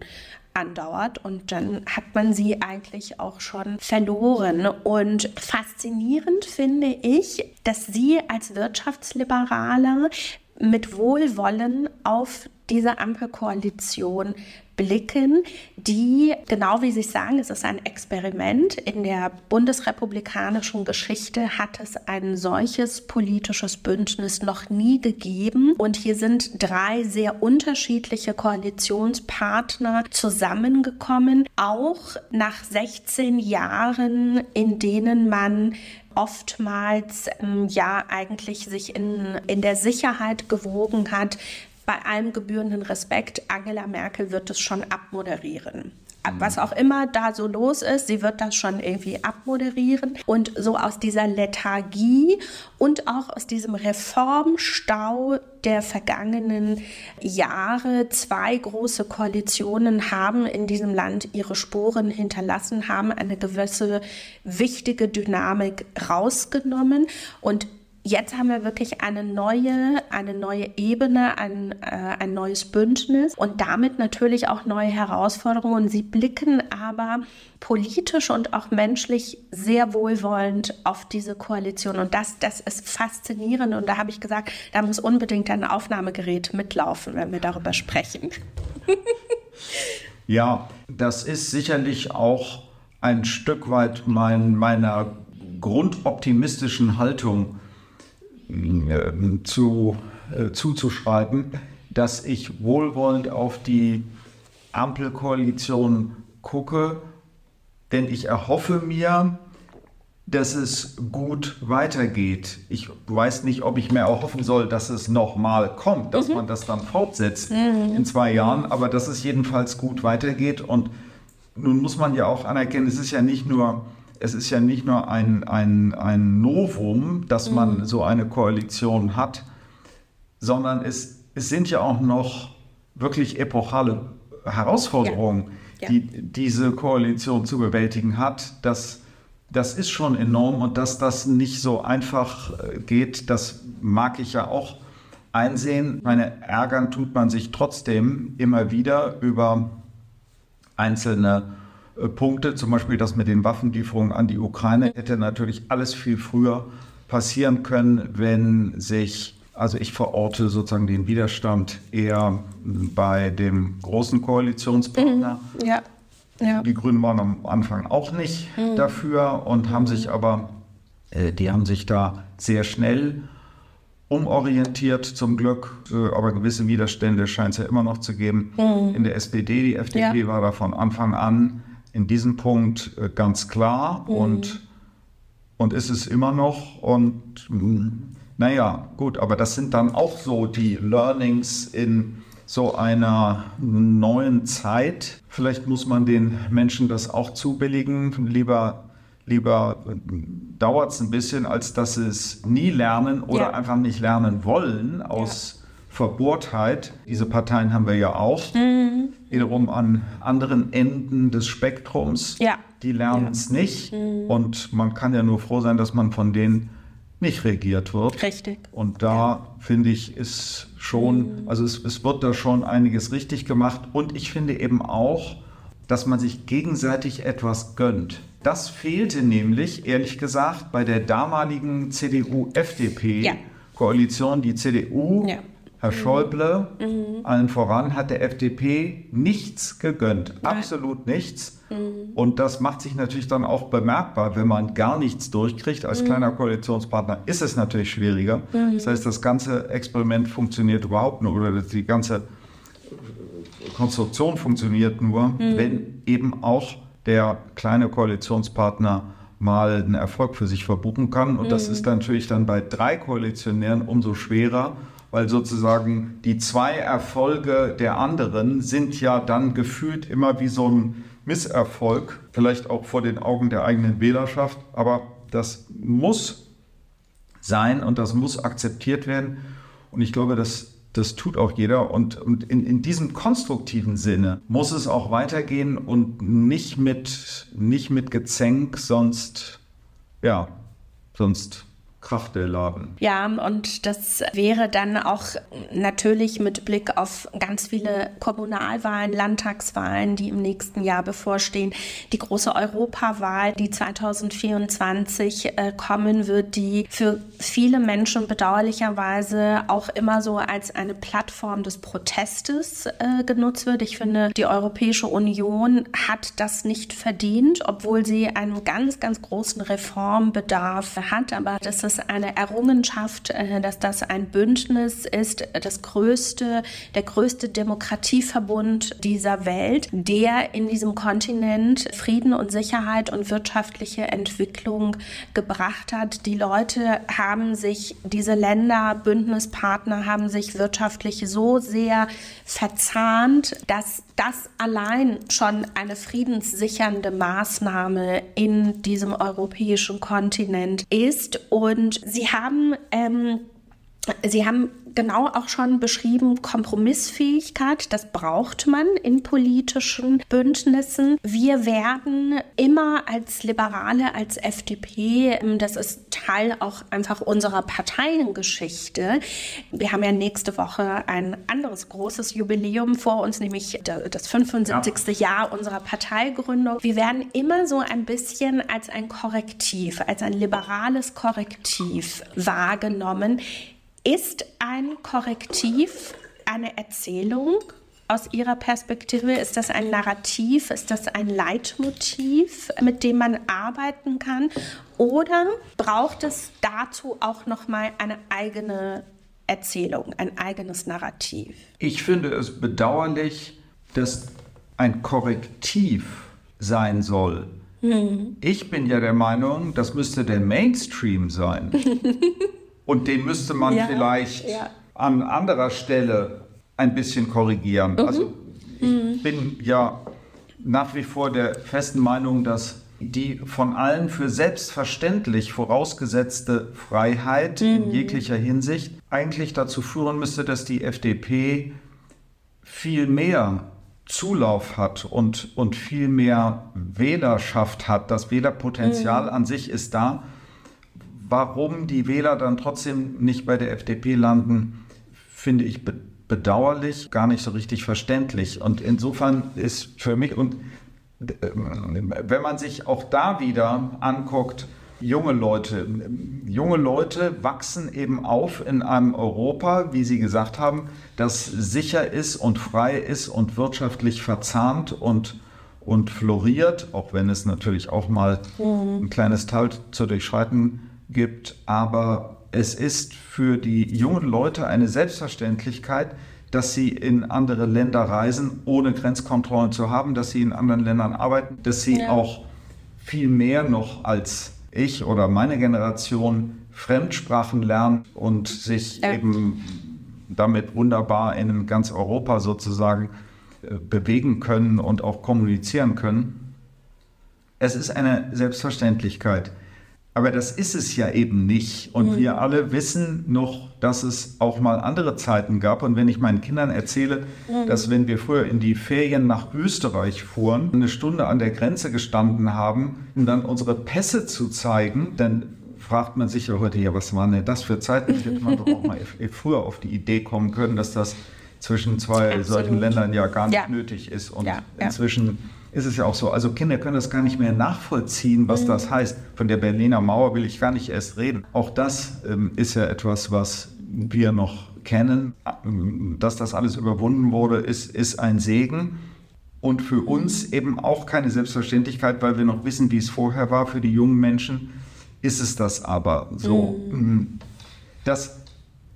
andauert und dann hat man sie eigentlich auch schon verloren. Und faszinierend finde ich, dass sie als Wirtschaftsliberaler mit Wohlwollen auf diese Ampelkoalition blicken, die, genau wie Sie sagen, es ist ein Experiment. In der bundesrepublikanischen Geschichte hat es ein solches politisches Bündnis noch nie gegeben. Und hier sind drei sehr unterschiedliche Koalitionspartner zusammengekommen, auch nach 16 Jahren, in denen man oftmals ähm, ja eigentlich sich in, in der Sicherheit gewogen hat, bei allem gebührenden Respekt, Angela Merkel wird es schon abmoderieren mhm. was auch immer da so los ist, sie wird das schon irgendwie abmoderieren. Und so aus dieser Lethargie und auch aus diesem Reformstau der vergangenen Jahre, zwei große Koalitionen haben in diesem Land ihre Spuren hinterlassen, haben eine gewisse wichtige Dynamik rausgenommen. Und Jetzt haben wir wirklich eine neue, eine neue Ebene, ein, äh, ein neues Bündnis und damit natürlich auch neue Herausforderungen. Sie blicken aber politisch und auch menschlich sehr wohlwollend auf diese Koalition. Und das, das ist faszinierend. Und da habe ich gesagt, da muss unbedingt ein Aufnahmegerät mitlaufen, wenn wir darüber sprechen. ja, das ist sicherlich auch ein Stück weit mein, meiner grundoptimistischen Haltung zu, äh, zuzuschreiben, dass ich wohlwollend auf die Ampelkoalition gucke, denn ich erhoffe mir, dass es gut weitergeht. Ich weiß nicht, ob ich mir erhoffen soll, dass es nochmal kommt, dass mhm. man das dann fortsetzt mhm. in zwei Jahren, aber dass es jedenfalls gut weitergeht. Und nun muss man ja auch anerkennen, es ist ja nicht nur es ist ja nicht nur ein, ein, ein Novum, dass man mhm. so eine Koalition hat, sondern es, es sind ja auch noch wirklich epochale Herausforderungen, ja. Ja. die diese Koalition zu bewältigen hat. Das, das ist schon enorm und dass das nicht so einfach äh, geht, das mag ich ja auch einsehen. Meine ärgern tut man sich trotzdem immer wieder über einzelne Punkte, zum Beispiel das mit den Waffenlieferungen an die Ukraine, hätte natürlich alles viel früher passieren können, wenn sich also ich verorte sozusagen den Widerstand eher bei dem großen Koalitionspartner. Mhm. Ja. Ja. Die Grünen waren am Anfang auch nicht mhm. dafür und haben sich aber, äh, die haben sich da sehr schnell umorientiert zum Glück, äh, aber gewisse Widerstände scheint es ja immer noch zu geben mhm. in der SPD. Die FDP ja. war da von Anfang an in diesem Punkt äh, ganz klar mhm. und, und ist es immer noch und naja, gut, aber das sind dann auch so die Learnings in so einer neuen Zeit. Vielleicht muss man den Menschen das auch zubilligen. Lieber, lieber dauert es ein bisschen, als dass sie es nie lernen oder ja. einfach nicht lernen wollen aus. Verbohrtheit. Diese Parteien haben wir ja auch. Mhm. Wiederum an anderen Enden des Spektrums. Ja. Die lernen es nicht. Mhm. Und man kann ja nur froh sein, dass man von denen nicht regiert wird. Richtig. Und da ja. finde ich, ist schon, mhm. also es, es wird da schon einiges richtig gemacht. Und ich finde eben auch, dass man sich gegenseitig etwas gönnt. Das fehlte nämlich, ehrlich gesagt, bei der damaligen CDU-FDP-Koalition. Ja. Die CDU ja. Herr Schäuble, mhm. allen voran, hat der FDP nichts gegönnt. Absolut nichts. Mhm. Und das macht sich natürlich dann auch bemerkbar, wenn man gar nichts durchkriegt. Als mhm. kleiner Koalitionspartner ist es natürlich schwieriger. Mhm. Das heißt, das ganze Experiment funktioniert überhaupt nur oder die ganze Konstruktion funktioniert nur, mhm. wenn eben auch der kleine Koalitionspartner mal einen Erfolg für sich verbuchen kann. Und das mhm. ist natürlich dann bei drei Koalitionären umso schwerer weil sozusagen die zwei Erfolge der anderen sind ja dann gefühlt immer wie so ein Misserfolg, vielleicht auch vor den Augen der eigenen Wählerschaft, aber das muss sein und das muss akzeptiert werden. Und ich glaube, das, das tut auch jeder. Und, und in, in diesem konstruktiven Sinne muss es auch weitergehen und nicht mit, nicht mit Gezänk, sonst, ja, sonst Kraft der Laden. Ja, und das wäre dann auch natürlich mit Blick auf ganz viele Kommunalwahlen, Landtagswahlen, die im nächsten Jahr bevorstehen, die große Europawahl, die 2024 äh, kommen wird, die für viele Menschen bedauerlicherweise auch immer so als eine Plattform des Protestes äh, genutzt wird. Ich finde, die Europäische Union hat das nicht verdient, obwohl sie einen ganz, ganz großen Reformbedarf hat. Aber das ist eine Errungenschaft, äh, dass das ein Bündnis ist, das größte, der größte Demokratieverbund dieser Welt, der in diesem Kontinent Frieden und Sicherheit und wirtschaftliche Entwicklung gebracht hat. Die Leute haben sich, diese Länder, Bündnispartner haben sich wirtschaftlich so sehr verzahnt, dass das allein schon eine friedenssichernde Maßnahme in diesem europäischen Kontinent ist. Und sie haben ähm, Sie haben genau auch schon beschrieben, Kompromissfähigkeit, das braucht man in politischen Bündnissen. Wir werden immer als Liberale, als FDP, das ist Teil auch einfach unserer Parteiengeschichte. Wir haben ja nächste Woche ein anderes großes Jubiläum vor uns, nämlich das 75. Ja. Jahr unserer Parteigründung. Wir werden immer so ein bisschen als ein Korrektiv, als ein liberales Korrektiv wahrgenommen ist ein Korrektiv eine Erzählung aus Ihrer Perspektive? Ist das ein Narrativ? Ist das ein Leitmotiv, mit dem man arbeiten kann? Oder braucht es dazu auch noch mal eine eigene Erzählung, ein eigenes Narrativ? Ich finde es bedauerlich, dass ein Korrektiv sein soll. Hm. Ich bin ja der Meinung, das müsste der Mainstream sein. (laughs) Und den müsste man ja, vielleicht ja. an anderer Stelle ein bisschen korrigieren. Mhm. Also ich mhm. bin ja nach wie vor der festen Meinung, dass die von allen für selbstverständlich vorausgesetzte Freiheit mhm. in jeglicher Hinsicht eigentlich dazu führen müsste, dass die FDP viel mehr Zulauf hat und, und viel mehr Wählerschaft hat. Das Wählerpotenzial mhm. an sich ist da. Warum die Wähler dann trotzdem nicht bei der FDP landen, finde ich bedauerlich, gar nicht so richtig verständlich. Und insofern ist für mich, und wenn man sich auch da wieder anguckt, junge Leute. Junge Leute wachsen eben auf in einem Europa, wie Sie gesagt haben, das sicher ist und frei ist und wirtschaftlich verzahnt und, und floriert, auch wenn es natürlich auch mal mhm. ein kleines Tal zu durchschreiten gibt. Aber es ist für die jungen Leute eine Selbstverständlichkeit, dass sie in andere Länder reisen, ohne Grenzkontrollen zu haben, dass sie in anderen Ländern arbeiten, dass sie ja. auch viel mehr noch als ich oder meine Generation Fremdsprachen lernen und sich ja. eben damit wunderbar in ganz Europa sozusagen äh, bewegen können und auch kommunizieren können. Es ist eine Selbstverständlichkeit. Aber das ist es ja eben nicht. Und mhm. wir alle wissen noch, dass es auch mal andere Zeiten gab. Und wenn ich meinen Kindern erzähle, mhm. dass wenn wir früher in die Ferien nach Österreich fuhren, eine Stunde an der Grenze gestanden haben, um dann unsere Pässe zu zeigen, dann fragt man sich ja heute, ja, was waren denn das für Zeiten? Hätte man doch auch mal früher auf die Idee kommen können, dass das zwischen zwei Absolut. solchen Ländern ja gar nicht ja. nötig ist. Und ja. inzwischen ist es ja auch so. Also Kinder können das gar nicht mehr nachvollziehen, was mhm. das heißt. Von der Berliner Mauer will ich gar nicht erst reden. Auch das ähm, ist ja etwas, was wir noch kennen. Dass das alles überwunden wurde, ist, ist ein Segen. Und für uns eben auch keine Selbstverständlichkeit, weil wir noch wissen, wie es vorher war. Für die jungen Menschen ist es das aber so. Mhm. Das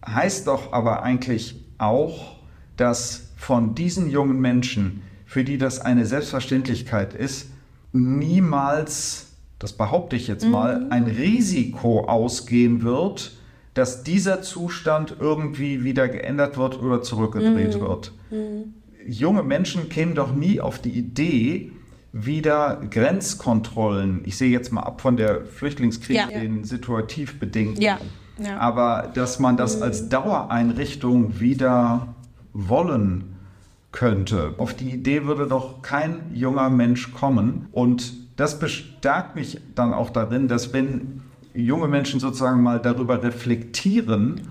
heißt doch aber eigentlich auch, dass von diesen jungen Menschen für die das eine Selbstverständlichkeit ist, niemals, das behaupte ich jetzt mal, mhm. ein Risiko ausgehen wird, dass dieser Zustand irgendwie wieder geändert wird oder zurückgedreht mhm. wird. Mhm. Junge Menschen kämen doch nie auf die Idee, wieder Grenzkontrollen, ich sehe jetzt mal ab von der Flüchtlingskrieg, ja. den situativ bedingt, ja. Ja. aber dass man das mhm. als Dauereinrichtung wieder wollen könnte. Auf die Idee würde doch kein junger Mensch kommen. Und das bestärkt mich dann auch darin, dass wenn junge Menschen sozusagen mal darüber reflektieren,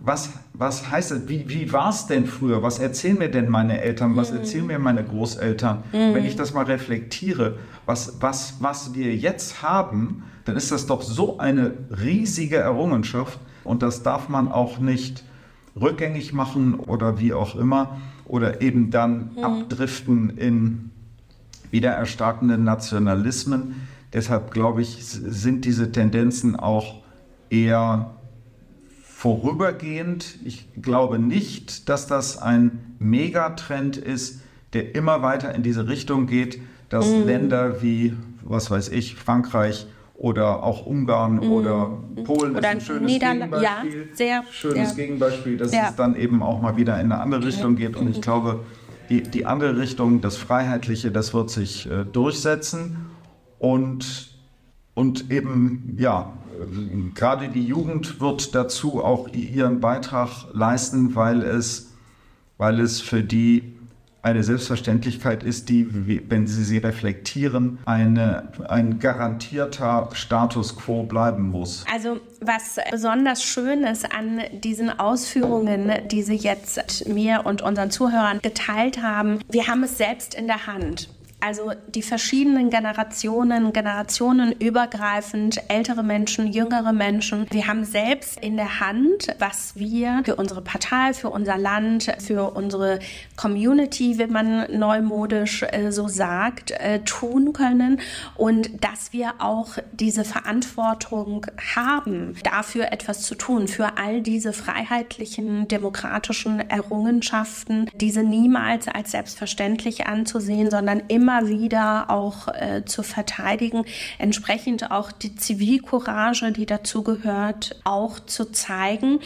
was, was heißt das? Wie, wie war es denn früher? Was erzählen mir denn meine Eltern? Was mhm. erzählen mir meine Großeltern? Mhm. Wenn ich das mal reflektiere, was, was, was wir jetzt haben, dann ist das doch so eine riesige Errungenschaft und das darf man auch nicht rückgängig machen oder wie auch immer oder eben dann mhm. abdriften in wieder erstarkende Nationalismen. Deshalb glaube ich, sind diese Tendenzen auch eher vorübergehend. Ich glaube nicht, dass das ein Megatrend ist, der immer weiter in diese Richtung geht, dass mhm. Länder wie, was weiß ich, Frankreich oder auch Ungarn mhm. oder Polen oder ist ein schönes Niederland Gegenbeispiel. Ja, sehr, schönes sehr. Gegenbeispiel, dass ja. es dann eben auch mal wieder in eine andere Richtung geht. Und ich glaube, die, die andere Richtung, das Freiheitliche, das wird sich äh, durchsetzen. Und, und eben, ja, äh, gerade die Jugend wird dazu auch ihren Beitrag leisten, weil es, weil es für die eine Selbstverständlichkeit ist, die, wenn Sie sie reflektieren, eine, ein garantierter Status quo bleiben muss. Also was besonders schön ist an diesen Ausführungen, die Sie jetzt mir und unseren Zuhörern geteilt haben, wir haben es selbst in der Hand. Also die verschiedenen Generationen, generationenübergreifend, ältere Menschen, jüngere Menschen. Wir haben selbst in der Hand, was wir für unsere Partei, für unser Land, für unsere Community, wie man neumodisch äh, so sagt, äh, tun können. Und dass wir auch diese Verantwortung haben, dafür etwas zu tun, für all diese freiheitlichen, demokratischen Errungenschaften, diese niemals als selbstverständlich anzusehen, sondern immer immer wieder auch äh, zu verteidigen, entsprechend auch die Zivilcourage, die dazugehört, auch zu zeigen.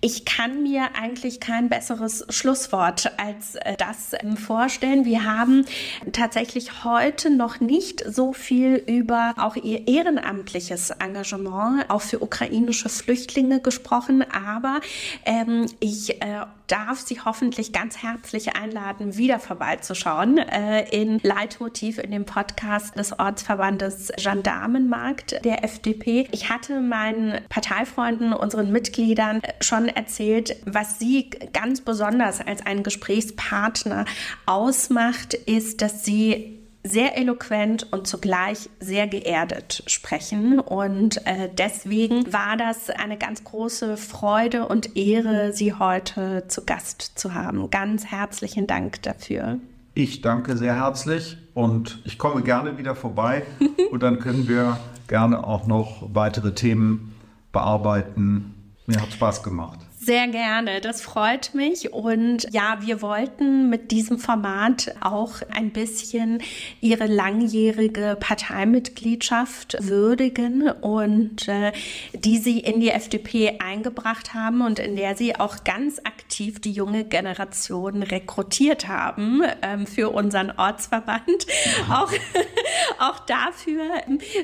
Ich kann mir eigentlich kein besseres Schlusswort als äh, das ähm, vorstellen. Wir haben tatsächlich heute noch nicht so viel über auch ihr ehrenamtliches Engagement auch für ukrainische Flüchtlinge gesprochen, aber ähm, ich äh, darf Sie hoffentlich ganz herzlich einladen, wieder vorbeizuschauen äh, in Leitmotiv in dem Podcast des Ortsverbandes Gendarmenmarkt der FDP. Ich hatte meinen Parteifreunden, unseren Mitgliedern schon erzählt, was sie ganz besonders als einen Gesprächspartner ausmacht, ist, dass sie sehr eloquent und zugleich sehr geerdet sprechen. Und äh, deswegen war das eine ganz große Freude und Ehre, Sie heute zu Gast zu haben. Ganz herzlichen Dank dafür. Ich danke sehr herzlich und ich komme gerne wieder vorbei (laughs) und dann können wir gerne auch noch weitere Themen bearbeiten. Mir hat Spaß gemacht. Sehr gerne, das freut mich. Und ja, wir wollten mit diesem Format auch ein bisschen Ihre langjährige Parteimitgliedschaft würdigen und äh, die Sie in die FDP eingebracht haben und in der Sie auch ganz aktiv die junge Generation rekrutiert haben ähm, für unseren Ortsverband. Auch, (laughs) auch dafür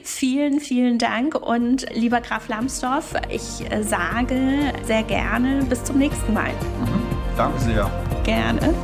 vielen, vielen Dank. Und lieber Graf Lambsdorff, ich äh, sage sehr gerne bis zum nächsten Mal. Mhm. Danke sehr. Gerne.